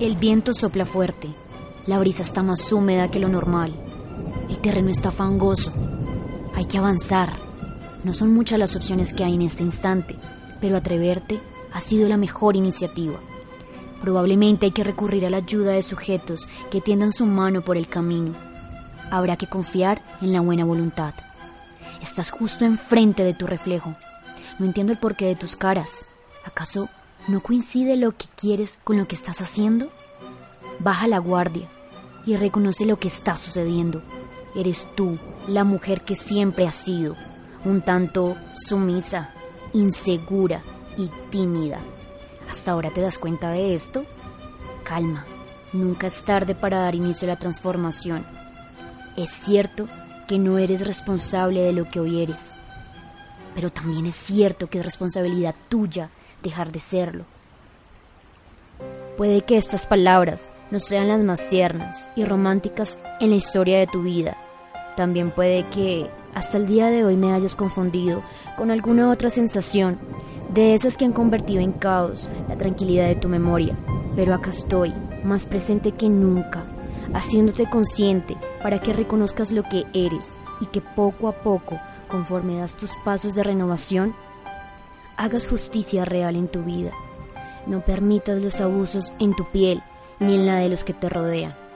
El viento sopla fuerte. La brisa está más húmeda que lo normal. El terreno está fangoso. Hay que avanzar. No son muchas las opciones que hay en este instante, pero atreverte ha sido la mejor iniciativa. Probablemente hay que recurrir a la ayuda de sujetos que tiendan su mano por el camino. Habrá que confiar en la buena voluntad. Estás justo enfrente de tu reflejo. No entiendo el porqué de tus caras. ¿Acaso no coincide lo que quieres con lo que estás haciendo? Baja la guardia y reconoce lo que está sucediendo. Eres tú, la mujer que siempre has sido, un tanto sumisa, insegura y tímida. ¿Hasta ahora te das cuenta de esto? Calma, nunca es tarde para dar inicio a la transformación. Es cierto que no eres responsable de lo que hoy eres, pero también es cierto que es responsabilidad tuya dejar de serlo. Puede que estas palabras no sean las más tiernas y románticas en la historia de tu vida. También puede que hasta el día de hoy me hayas confundido con alguna otra sensación de esas que han convertido en caos la tranquilidad de tu memoria. Pero acá estoy, más presente que nunca, haciéndote consciente para que reconozcas lo que eres y que poco a poco, conforme das tus pasos de renovación, hagas justicia real en tu vida. No permitas los abusos en tu piel ni en la de los que te rodean.